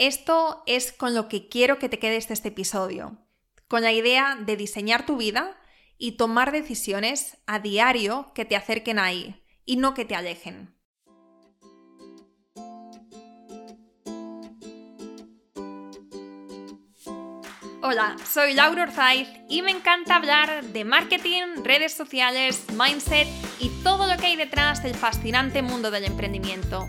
esto es con lo que quiero que te quedes este episodio, con la idea de diseñar tu vida y tomar decisiones a diario que te acerquen ahí y no que te alejen. Hola, soy Laura Orzaiz y me encanta hablar de marketing, redes sociales, mindset y todo lo que hay detrás del fascinante mundo del emprendimiento.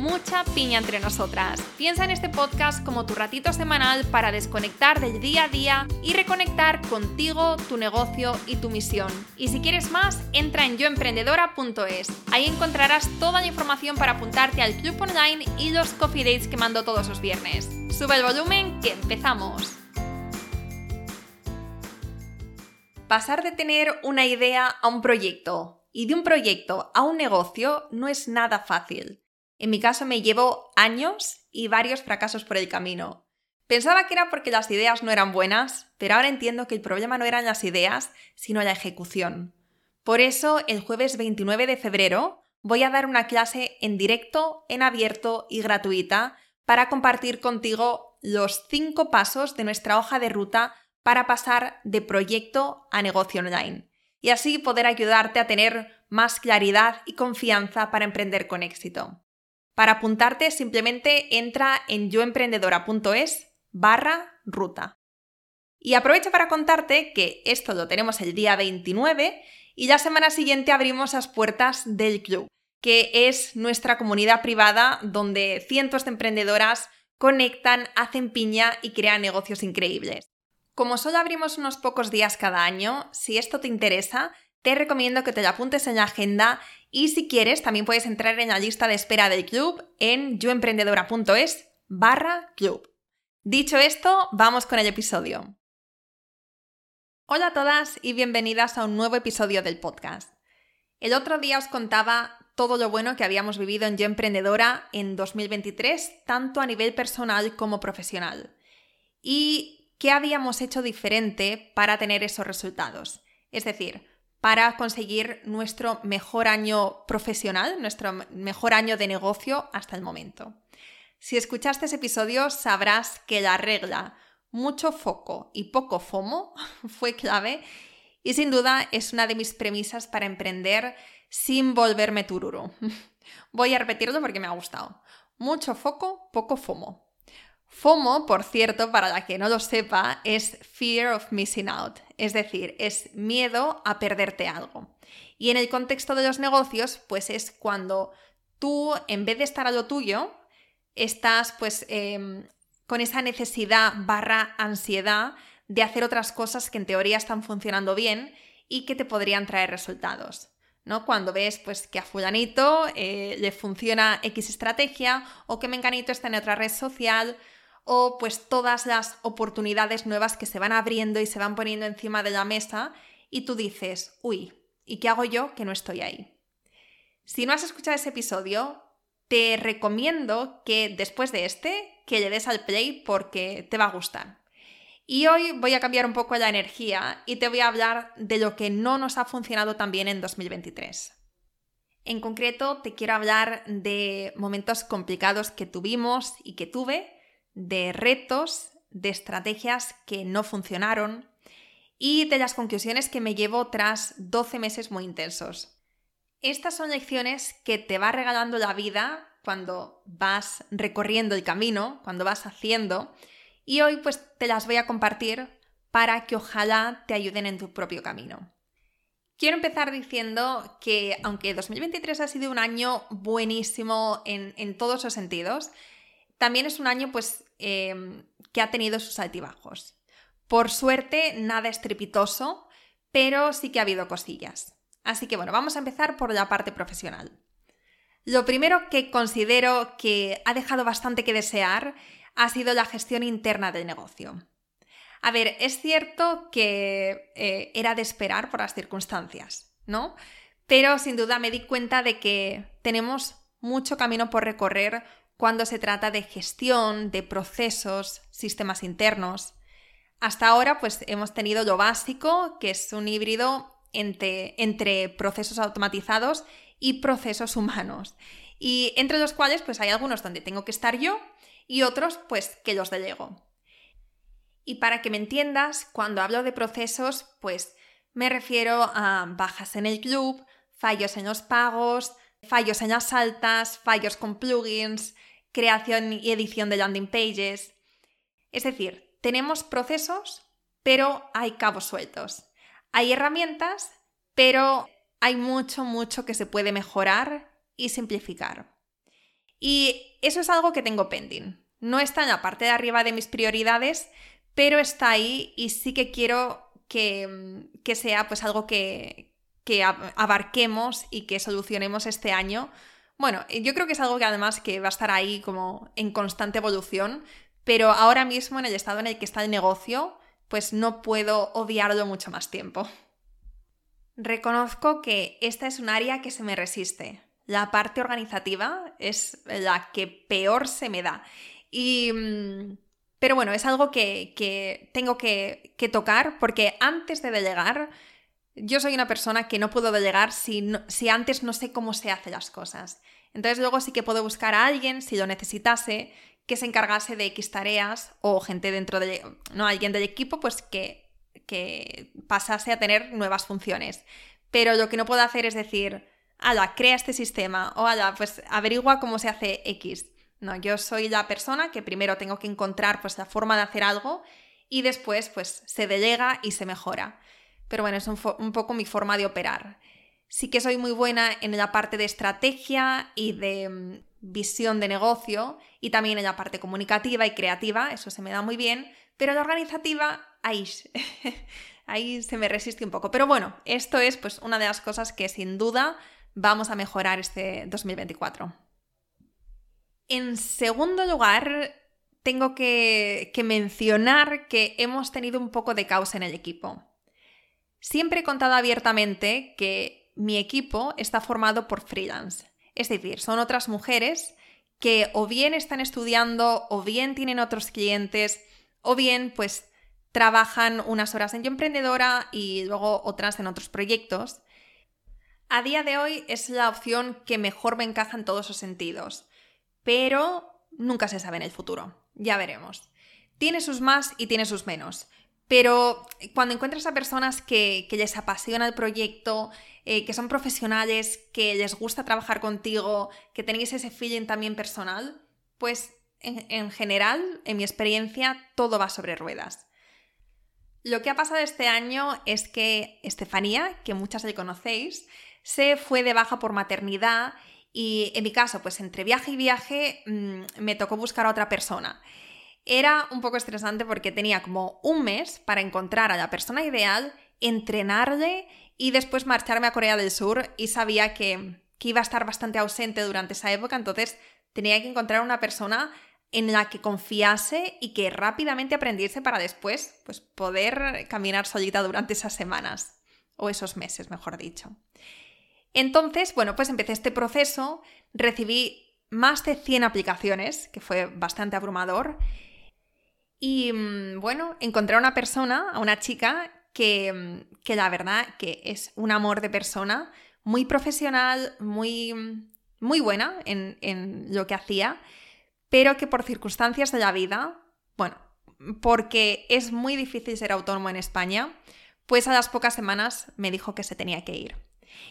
mucha piña entre nosotras. Piensa en este podcast como tu ratito semanal para desconectar del día a día y reconectar contigo, tu negocio y tu misión. Y si quieres más, entra en yoemprendedora.es. Ahí encontrarás toda la información para apuntarte al club online y los coffee dates que mando todos los viernes. Sube el volumen que empezamos. Pasar de tener una idea a un proyecto y de un proyecto a un negocio no es nada fácil. En mi caso me llevó años y varios fracasos por el camino. Pensaba que era porque las ideas no eran buenas, pero ahora entiendo que el problema no eran las ideas, sino la ejecución. Por eso, el jueves 29 de febrero voy a dar una clase en directo, en abierto y gratuita para compartir contigo los cinco pasos de nuestra hoja de ruta para pasar de proyecto a negocio online y así poder ayudarte a tener más claridad y confianza para emprender con éxito. Para apuntarte simplemente entra en yoemprendedora.es barra ruta. Y aprovecho para contarte que esto lo tenemos el día 29 y la semana siguiente abrimos las puertas del club, que es nuestra comunidad privada donde cientos de emprendedoras conectan, hacen piña y crean negocios increíbles. Como solo abrimos unos pocos días cada año, si esto te interesa, te recomiendo que te lo apuntes en la agenda y si quieres también puedes entrar en la lista de espera del club en yoemprendedora.es barra club. Dicho esto, vamos con el episodio. Hola a todas y bienvenidas a un nuevo episodio del podcast. El otro día os contaba todo lo bueno que habíamos vivido en Yo Emprendedora en 2023, tanto a nivel personal como profesional. Y qué habíamos hecho diferente para tener esos resultados. Es decir, para conseguir nuestro mejor año profesional, nuestro mejor año de negocio hasta el momento. Si escuchaste ese episodio sabrás que la regla mucho foco y poco FOMO fue clave y sin duda es una de mis premisas para emprender sin volverme tururo. Voy a repetirlo porque me ha gustado. Mucho foco, poco FOMO. FOMO, por cierto, para la que no lo sepa, es Fear of Missing Out, es decir, es miedo a perderte algo. Y en el contexto de los negocios, pues es cuando tú, en vez de estar a lo tuyo, estás pues em, con esa necesidad barra ansiedad de hacer otras cosas que en teoría están funcionando bien y que te podrían traer resultados. ¿no? Cuando ves pues, que a fulanito eh, le funciona X estrategia o que menganito está en otra red social o pues todas las oportunidades nuevas que se van abriendo y se van poniendo encima de la mesa y tú dices, uy, ¿y qué hago yo que no estoy ahí? Si no has escuchado ese episodio, te recomiendo que después de este que le des al play porque te va a gustar. Y hoy voy a cambiar un poco la energía y te voy a hablar de lo que no nos ha funcionado tan bien en 2023. En concreto, te quiero hablar de momentos complicados que tuvimos y que tuve, de retos, de estrategias que no funcionaron y de las conclusiones que me llevo tras 12 meses muy intensos. Estas son lecciones que te va regalando la vida cuando vas recorriendo el camino, cuando vas haciendo, y hoy pues te las voy a compartir para que ojalá te ayuden en tu propio camino. Quiero empezar diciendo que aunque 2023 ha sido un año buenísimo en, todos los sentidos, también es un año pues em, que ha tenido sus altibajos. Por suerte, nada estrepitoso, pero sí que ha habido cosillas. Así que bueno, vamos a empezar por la parte profesional. Lo primero que considero que ha dejado bastante que desear ha sido la gestión interna del negocio. A ver, es cierto que eh, era de esperar por las circunstancias, ¿no? pero sin duda me di cuenta de que tenemos mucho camino por recorrer cuando se trata de gestión, de procesos, sistemas internos. Hasta ahora pues hemos tenido lo básico, que es un híbrido entre, entre procesos automatizados y procesos humanos. Y entre los cuales pues hay algunos donde tengo que estar yo y otros pues que los delego. Y para que me entiendas, cuando hablo de procesos, pues me refiero a bajas en el club, fallos en los pagos, fallos en las altas, fallos con plugins, creación y edición de landing pages. Es decir, tenemos procesos, pero hay cabos sueltos. Hay herramientas, pero hay mucho, mucho que se puede mejorar y simplificar. Y eso es algo que tengo pending. No está en la parte de arriba de mis prioridades, pero está ahí y sí que quiero que, que sea pues algo que, que abarquemos y que solucionemos este año. Bueno, yo creo que es algo que además que va a estar ahí como en constante evolución, pero ahora mismo en el estado en el que está el negocio, pues no puedo odiarlo mucho más tiempo. Reconozco que esta es un área que se me resiste. La parte organizativa es la que peor se me da. Y, mm, pero bueno, es algo que, tengo que, tocar porque antes de delegar, yo soy una persona que no puedo delegar si, si antes no sé cómo se hacen las cosas. Entonces luego sí que puedo buscar a alguien, si lo necesitase, que se encargase de X tareas o gente dentro de, no, alguien del equipo, pues que, que pasase a tener nuevas funciones. Pero lo que no puedo hacer es decir, ala, crea este sistema o ala, pues averigua cómo se hace X. No, yo soy la persona que primero tengo que encontrar pues la forma de hacer algo y después pues se delega y se mejora. Pero bueno, es un, poco mi forma de operar. Sí que soy muy buena en la parte de estrategia y de mm, visión de negocio y también en la parte comunicativa y creativa, eso se me da muy bien, pero la organizativa, ahí, ahí se me resiste un poco. Pero bueno, esto es pues una de las cosas que sin duda vamos a mejorar este 2024. En segundo lugar, tengo que, que mencionar que hemos tenido un poco de caos en el equipo. Siempre he contado abiertamente que mi equipo está formado por freelance. Es decir, son otras mujeres que o bien están estudiando o bien tienen otros clientes o bien pues trabajan unas horas en Yo Emprendedora y luego otras en otros proyectos. A día de hoy es la opción que mejor me encaja en todos los sentidos, pero nunca se sabe en el futuro. Ya veremos. Tiene sus más y tiene sus menos. Pero cuando encuentras a personas que, les apasiona el proyecto, eh, que son profesionales, que les gusta trabajar contigo, que tenéis ese feeling también personal, pues en, general, en mi experiencia, todo va sobre ruedas. Lo que ha pasado este año es que Estefanía, que muchas le conocéis, se fue de baja por maternidad y en mi caso, pues entre viaje y viaje mm, me tocó buscar a otra persona. Era un poco estresante porque tenía como un mes para encontrar a la persona ideal, entrenarle y después marcharme a Corea del Sur y sabía que, iba a estar bastante ausente durante esa época, entonces tenía que encontrar una persona en la que confiase y que rápidamente aprendiese para después pues, poder caminar solita durante esas semanas o esos meses, mejor dicho. Entonces, bueno, pues empecé este proceso, recibí más de 100 aplicaciones, que fue bastante abrumador, y mm, bueno, encontré a una persona, a una chica que, mm, que la verdad que es un amor de persona, muy profesional, muy, mm, muy buena en, en lo que hacía, pero que por circunstancias de la vida, bueno, porque es muy difícil ser autónomo en España, pues a las pocas semanas me dijo que se tenía que ir.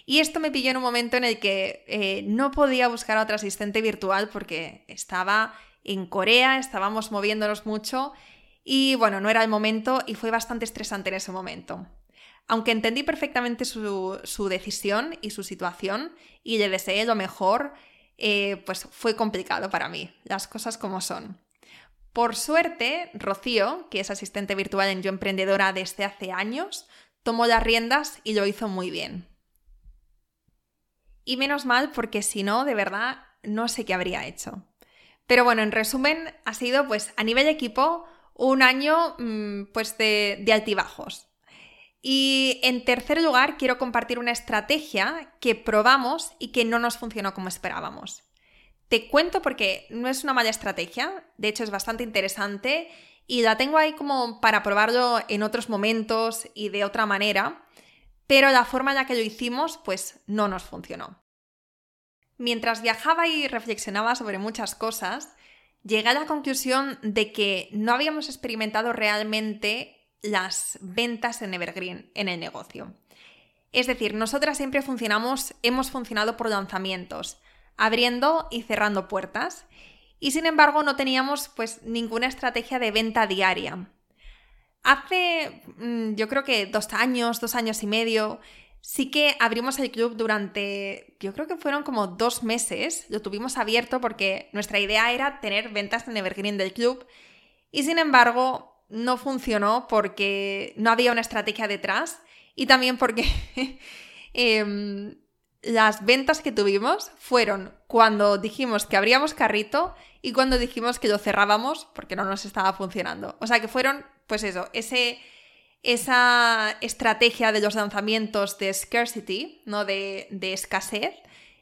Y esto me pilló en un momento en el que eh, no podía buscar a otro asistente virtual porque estaba en Corea, estábamos moviéndonos mucho y bueno, no era el momento y fue bastante estresante en ese momento. Aunque entendí perfectamente su, decisión y su situación y le deseé lo mejor, eh, pues fue complicado para mí, las cosas como son. Por suerte, Rocío, que es asistente virtual en Yo Emprendedora desde hace años, tomó las riendas y lo hizo muy bien. Y menos mal porque si no, de verdad, no sé qué habría hecho. Pero bueno, en resumen, ha sido pues a nivel equipo un año mm, pues de, altibajos. Y en tercer lugar, quiero compartir una estrategia que probamos y que no nos funcionó como esperábamos. Te cuento porque no es una mala estrategia, de hecho es bastante interesante y la tengo ahí como para probarlo en otros momentos y de otra manera, pero la forma en la que lo hicimos pues no nos funcionó. Mientras viajaba y reflexionaba sobre muchas cosas, llegué a la conclusión de que no habíamos experimentado realmente las ventas en Evergreen en el negocio. Es decir, nosotras siempre funcionamos, hemos funcionado por lanzamientos, abriendo y cerrando puertas, y sin embargo no teníamos pues ninguna estrategia de venta diaria. Hace mm, yo creo que dos años, dos años y medio, sí que abrimos el club durante, yo creo que fueron como dos meses, lo tuvimos abierto porque nuestra idea era tener ventas en Evergreen del club y sin embargo no funcionó porque no había una estrategia detrás y también porque em, las ventas que tuvimos fueron cuando dijimos que abríamos carrito y cuando dijimos que lo cerrábamos porque no nos estaba funcionando. O sea que fueron, pues eso, ese, esa estrategia de los lanzamientos de scarcity, ¿no? De, escasez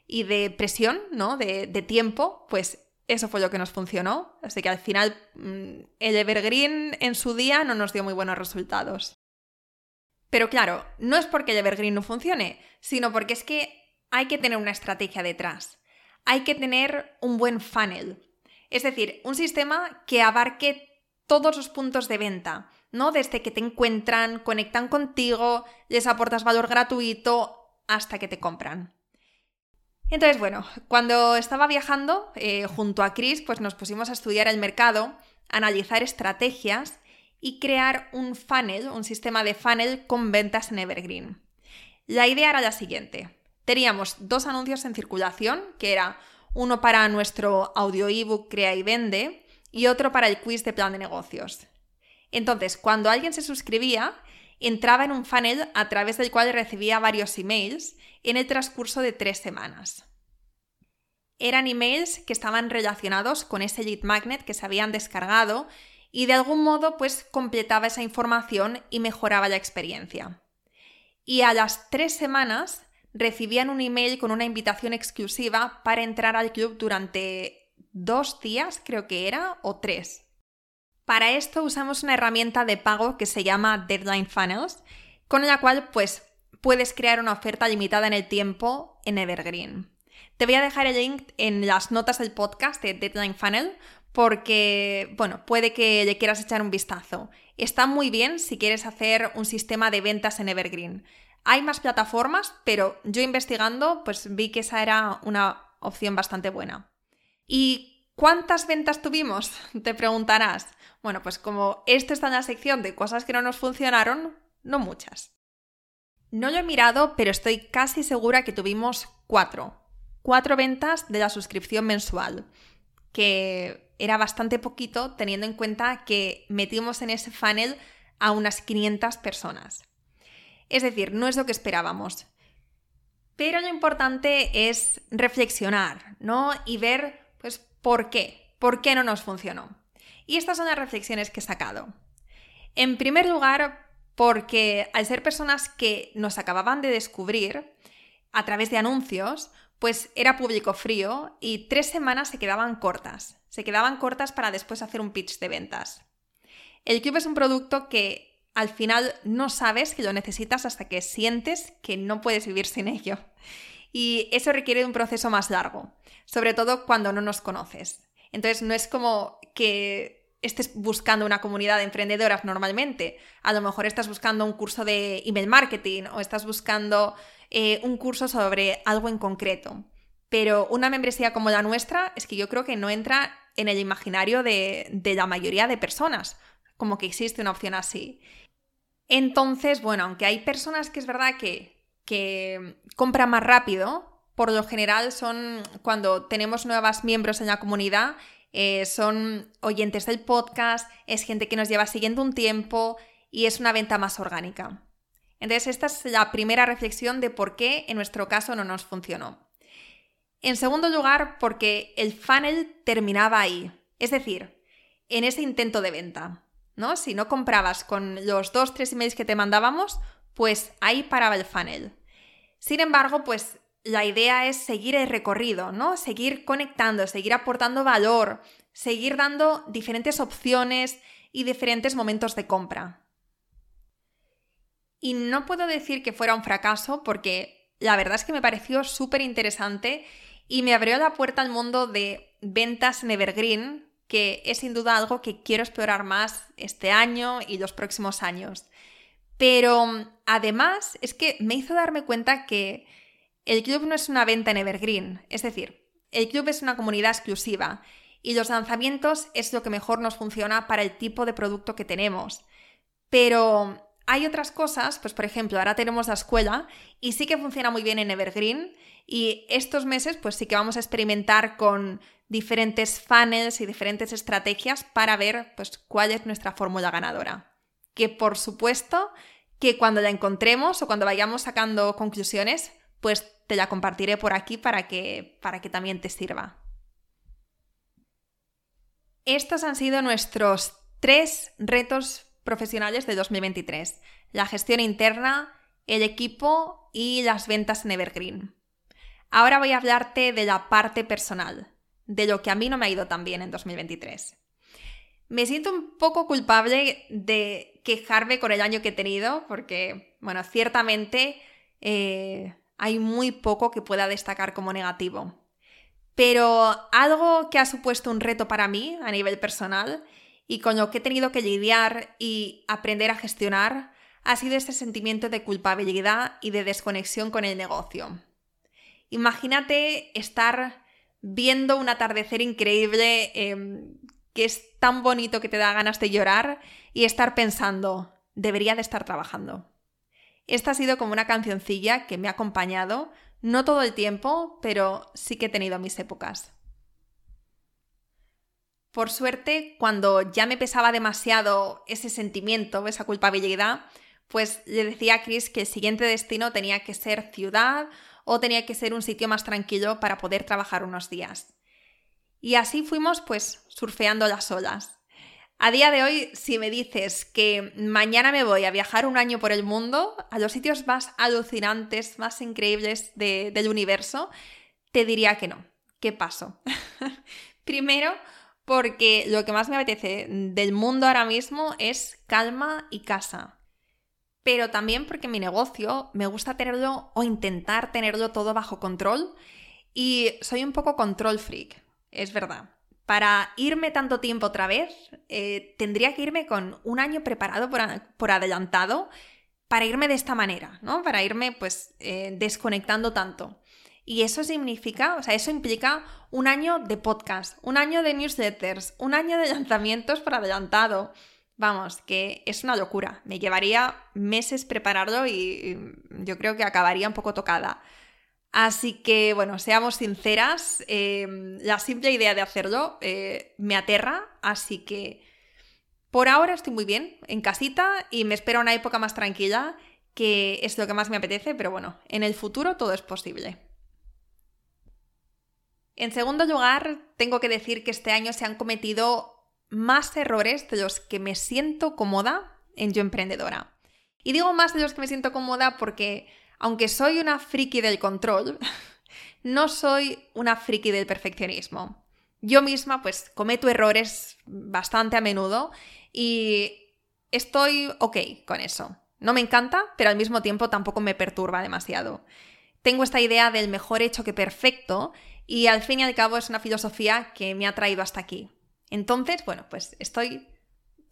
y de presión, ¿no? De, de tiempo, pues eso fue lo que nos funcionó. Así que al final mm, el Evergreen en su día no nos dio muy buenos resultados. Pero claro, no es porque el Evergreen no funcione, sino porque es que hay que tener una estrategia detrás. Hay que tener un buen funnel. Es decir, un sistema que abarque todos los puntos de venta, ¿no? Desde que te encuentran, conectan contigo, les aportas valor gratuito, hasta que te compran. Entonces, bueno, cuando estaba viajando eh, junto a Chris, pues nos pusimos a estudiar el mercado, analizar estrategias y crear un funnel, un sistema de funnel con ventas en Evergreen. La idea era la siguiente. Teníamos dos anuncios en circulación, que era uno para nuestro audio ebook Crea y Vende y otro para el quiz de plan de negocios. Entonces, cuando alguien se suscribía, entraba en un funnel a través del cual recibía varios emails en el transcurso de tres semanas. Eran emails que estaban relacionados con ese lead magnet que se habían descargado y de algún modo pues completaba esa información y mejoraba la experiencia. Y a las tres semanas recibían un email con una invitación exclusiva para entrar al club durante dos días, creo que era, o tres. Para esto usamos una herramienta de pago que se llama Deadline Funnels, con la cual pues puedes crear una oferta limitada en el tiempo en Evergreen. Te voy a dejar el link en las notas del podcast de Deadline Funnel porque, bueno, puede que le quieras echar un vistazo. Está muy bien si quieres hacer un sistema de ventas en Evergreen. Hay más plataformas, pero yo investigando, pues vi que esa era una opción bastante buena. ¿Y cuántas ventas tuvimos? Te preguntarás. Bueno, pues como esto está en la sección de cosas que no nos funcionaron, no muchas. No lo he mirado, pero estoy casi segura que tuvimos cuatro. Cuatro ventas de la suscripción mensual, que era bastante poquito teniendo en cuenta que metimos en ese funnel a unas 500 personas. Es decir, no es lo que esperábamos. Pero lo importante es reflexionar, ¿no? Y ver, por qué, por qué no nos funcionó. Y estas son las reflexiones que he sacado. En primer lugar, porque al ser personas que nos acababan de descubrir a través de anuncios, pues era público frío y tres semanas se quedaban cortas. Se quedaban cortas para después hacer un pitch de ventas. El Cube es un producto que al final no sabes que lo necesitas hasta que sientes que no puedes vivir sin ello. Y eso requiere un proceso más largo, sobre todo cuando no nos conoces. Entonces no es como que estés buscando una comunidad de emprendedoras normalmente. A lo mejor estás buscando un curso de email marketing o estás buscando eh, un curso sobre algo en concreto. Pero una membresía como la nuestra es que yo creo que no entra en el imaginario de, de la mayoría de personas, como que existe una opción así. Entonces, bueno, aunque hay personas que es verdad que, que compran más rápido, por lo general son cuando tenemos nuevas miembros en la comunidad eh, son oyentes del podcast, es gente que nos lleva siguiendo un tiempo y es una venta más orgánica. Entonces, esta es la primera reflexión de por qué en nuestro caso no nos funcionó. En segundo lugar, porque el funnel terminaba ahí, es decir, en ese intento de venta. ¿no? Si no comprabas con los dos, tres emails que te mandábamos, pues ahí paraba el funnel. Sin embargo, pues la idea es seguir el recorrido, ¿no? Seguir conectando, seguir aportando valor, seguir dando diferentes opciones y diferentes momentos de compra. Y no puedo decir que fuera un fracaso porque la verdad es que me pareció súper interesante y me abrió la puerta al mundo de ventas en Evergreen, que es sin duda algo que quiero explorar más este año y los próximos años. Pero además es que me hizo darme cuenta que el club no es una venta en Evergreen, es decir, el club es una comunidad exclusiva y los lanzamientos es lo que mejor nos funciona para el tipo de producto que tenemos. Pero hay otras cosas, pues por ejemplo, ahora tenemos la escuela y sí que funciona muy bien en Evergreen y estos meses pues sí que vamos a experimentar con diferentes funnels y diferentes estrategias para ver pues cuál es nuestra fórmula ganadora. Que por supuesto que cuando la encontremos o cuando vayamos sacando conclusiones, pues te la compartiré por aquí para que, para que también te sirva. Estos han sido nuestros tres retos profesionales de 2023, la gestión interna, el equipo y las ventas en Evergreen. Ahora voy a hablarte de la parte personal, de lo que a mí no me ha ido tan bien en 2023. Me siento un poco culpable de quejarme con el año que he tenido, porque, bueno, ciertamente eh, hay muy poco que pueda destacar como negativo. Pero algo que ha supuesto un reto para mí a nivel personal y con lo que he tenido que lidiar y aprender a gestionar ha sido este sentimiento de culpabilidad y de desconexión con el negocio. Imagínate estar viendo un atardecer increíble em, que es tan bonito que te da ganas de llorar y estar pensando, debería de estar trabajando. Esta ha sido como una cancioncilla que me ha acompañado, no todo el tiempo, pero sí que he tenido mis épocas. Por suerte, cuando ya me pesaba demasiado ese sentimiento, esa culpabilidad, pues le decía a Chris que el siguiente destino tenía que ser ciudad o tenía que ser un sitio más tranquilo para poder trabajar unos días. Y así fuimos pues surfeando las olas. A día de hoy, si me dices que mañana me voy a viajar un año por el mundo, a los sitios más alucinantes, más increíbles del universo, te diría que no. ¿Qué paso? Primero, porque lo que más me apetece del mundo ahora mismo es calma y casa. Pero también porque mi negocio me gusta tenerlo o intentar tenerlo todo bajo control y soy un poco control freak, es verdad. Para irme tanto tiempo otra vez, eh, tendría que irme con un año preparado por, adelantado para irme de esta manera, ¿no? Para irme pues eh, desconectando tanto. Y eso significa, o sea, eso implica un año de podcast, un año de newsletters, un año de lanzamientos por adelantado. Vamos, que es una locura. Me llevaría meses prepararlo y yo creo que acabaría un poco tocada. Así que, bueno, seamos sinceras, em, la simple idea de hacerlo eh, me aterra, así que por ahora estoy muy bien en casita y me espero una época más tranquila, que es lo que más me apetece, pero bueno, en el futuro todo es posible. En segundo lugar, tengo que decir que este año se han cometido más errores de los que me siento cómoda en Yo Emprendedora. Y digo más de los que me siento cómoda porque, aunque soy una friki del control, no soy una friki del perfeccionismo. Yo misma pues cometo errores bastante a menudo y estoy ok con eso. No me encanta, pero al mismo tiempo tampoco me perturba demasiado. Tengo esta idea del mejor hecho que perfecto y al fin y al cabo es una filosofía que me ha traído hasta aquí. Entonces, bueno, pues estoy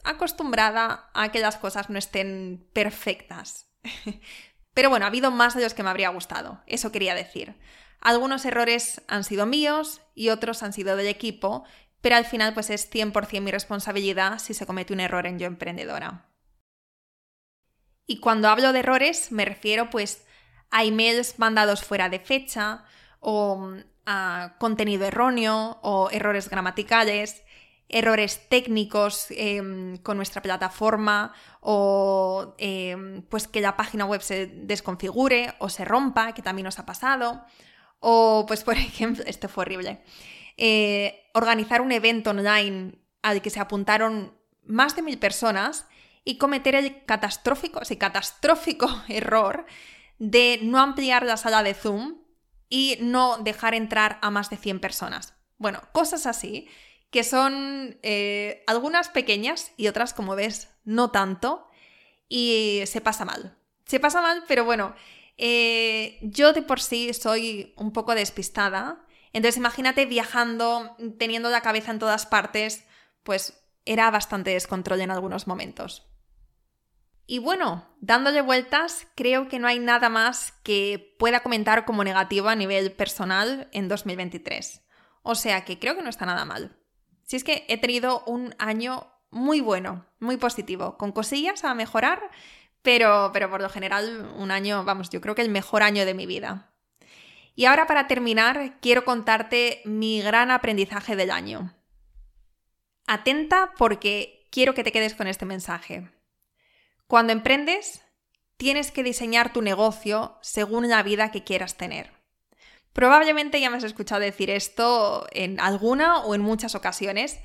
acostumbrada a que las cosas no estén perfectas. Pero bueno, ha habido más de los que me habría gustado, eso quería decir. Algunos errores han sido míos y otros han sido del equipo, pero al final pues es 100% mi responsabilidad si se comete un error en yo emprendedora. Y cuando hablo de errores me refiero pues a emails mandados fuera de fecha o a contenido erróneo o errores gramaticales, errores técnicos em, con nuestra plataforma o em, pues que la página web se desconfigure o se rompa, que también nos ha pasado. O pues por ejemplo, este fue horrible, eh, organizar un evento online al que se apuntaron más de mil personas y cometer el catastrófico, sí, catastrófico error de no ampliar la sala de Zoom y no dejar entrar a más de 100 personas. Bueno, cosas así, que son eh, algunas pequeñas y otras, como ves, no tanto, y se pasa mal. Se pasa mal, pero bueno, eh, yo de por sí soy un poco despistada, entonces imagínate viajando, teniendo la cabeza en todas partes, pues era bastante descontrol en algunos momentos. Y bueno, dándole vueltas, creo que no hay nada más que pueda comentar como negativo a nivel personal en 2023. O sea que creo que no está nada mal. Si es que he tenido un año muy bueno, muy positivo, con cosillas a mejorar, pero, pero por lo general un año, vamos, yo creo que el mejor año de mi vida. Y ahora para terminar, quiero contarte mi gran aprendizaje del año. Atenta porque quiero que te quedes con este mensaje. Cuando emprendes, tienes que diseñar tu negocio según la vida que quieras tener. Probablemente ya me has escuchado decir esto en alguna o en muchas ocasiones,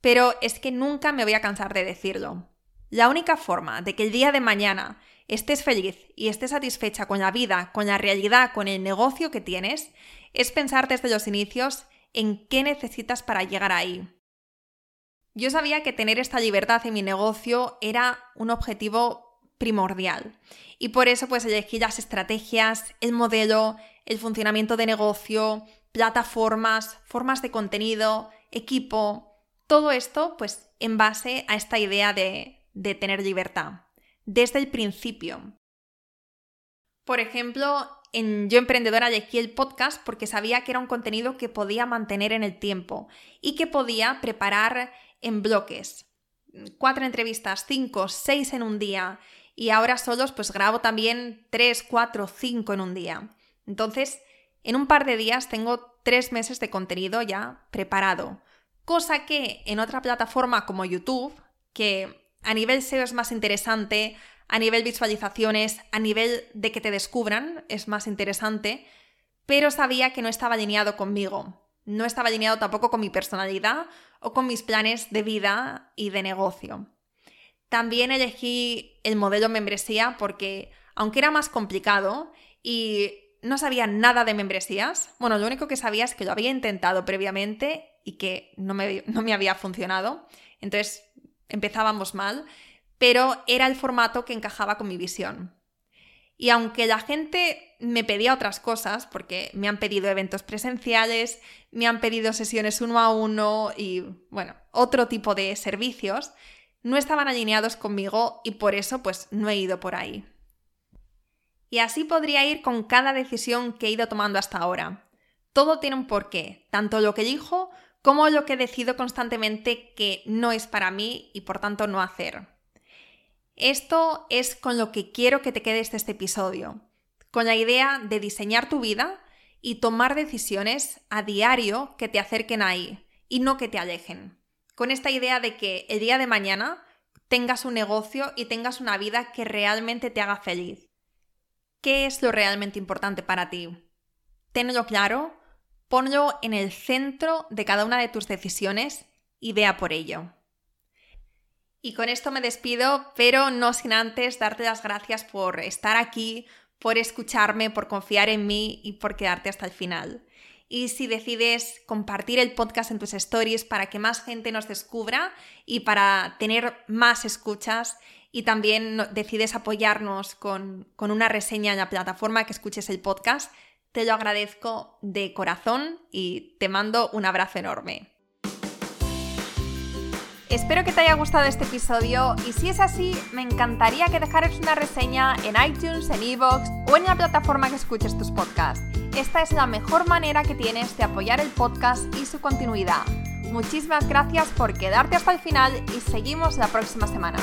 pero es que nunca me voy a cansar de decirlo. La única forma de que el día de mañana estés feliz y estés satisfecha con la vida, con la realidad, con el negocio que tienes, es pensar desde los inicios en qué necesitas para llegar ahí. Yo sabía que tener esta libertad en mi negocio era un objetivo primordial y por eso pues elegí las estrategias, el modelo, el funcionamiento de negocio, plataformas, formas de contenido, equipo, todo esto pues en base a esta idea de, de tener libertad, desde el principio. Por ejemplo, en Yo Emprendedora elegí el podcast porque sabía que era un contenido que podía mantener en el tiempo y que podía preparar en bloques. Cuatro entrevistas, cinco, seis en un día. Y ahora solos pues grabo también tres, cuatro, cinco en un día. Entonces, en un par de días tengo tres meses de contenido ya preparado. Cosa que en otra plataforma como YouTube, que a nivel SEO es más interesante, a nivel visualizaciones, a nivel de que te descubran es más interesante, pero sabía que no estaba alineado conmigo no estaba alineado tampoco con mi personalidad o con mis planes de vida y de negocio. También elegí el modelo membresía porque, aunque era más complicado y no sabía nada de membresías, bueno, lo único que sabía es que lo había intentado previamente y que no me, no me había funcionado, entonces empezábamos mal, pero era el formato que encajaba con mi visión. Y aunque la gente me pedía otras cosas, porque me han pedido eventos presenciales, me han pedido sesiones uno a uno y, bueno, otro tipo de servicios, no estaban alineados conmigo y por eso pues no he ido por ahí. Y así podría ir con cada decisión que he ido tomando hasta ahora. Todo tiene un porqué, tanto lo que elijo como lo que decido constantemente que no es para mí y por tanto no hacer. Esto es con lo que quiero que te quedes de este episodio, con la idea de diseñar tu vida y tomar decisiones a diario que te acerquen ahí y no que te alejen. Con esta idea de que el día de mañana tengas un negocio y tengas una vida que realmente te haga feliz. ¿Qué es lo realmente importante para ti? Tenlo claro, ponlo en el centro de cada una de tus decisiones y vea por ello. Y con esto me despido, pero no sin antes darte las gracias por estar aquí, por escucharme, por confiar en mí y por quedarte hasta el final. Y si decides compartir el podcast en tus stories para que más gente nos descubra y para tener más escuchas, y también decides apoyarnos con, con una reseña en la plataforma que escuches el podcast, te lo agradezco de corazón y te mando un abrazo enorme. Espero que te haya gustado este episodio y si es así, me encantaría que dejaras una reseña en iTunes, en Evox o en la plataforma que escuches tus podcasts. Esta es la mejor manera que tienes de apoyar el podcast y su continuidad. Muchísimas gracias por quedarte hasta el final y seguimos la próxima semana.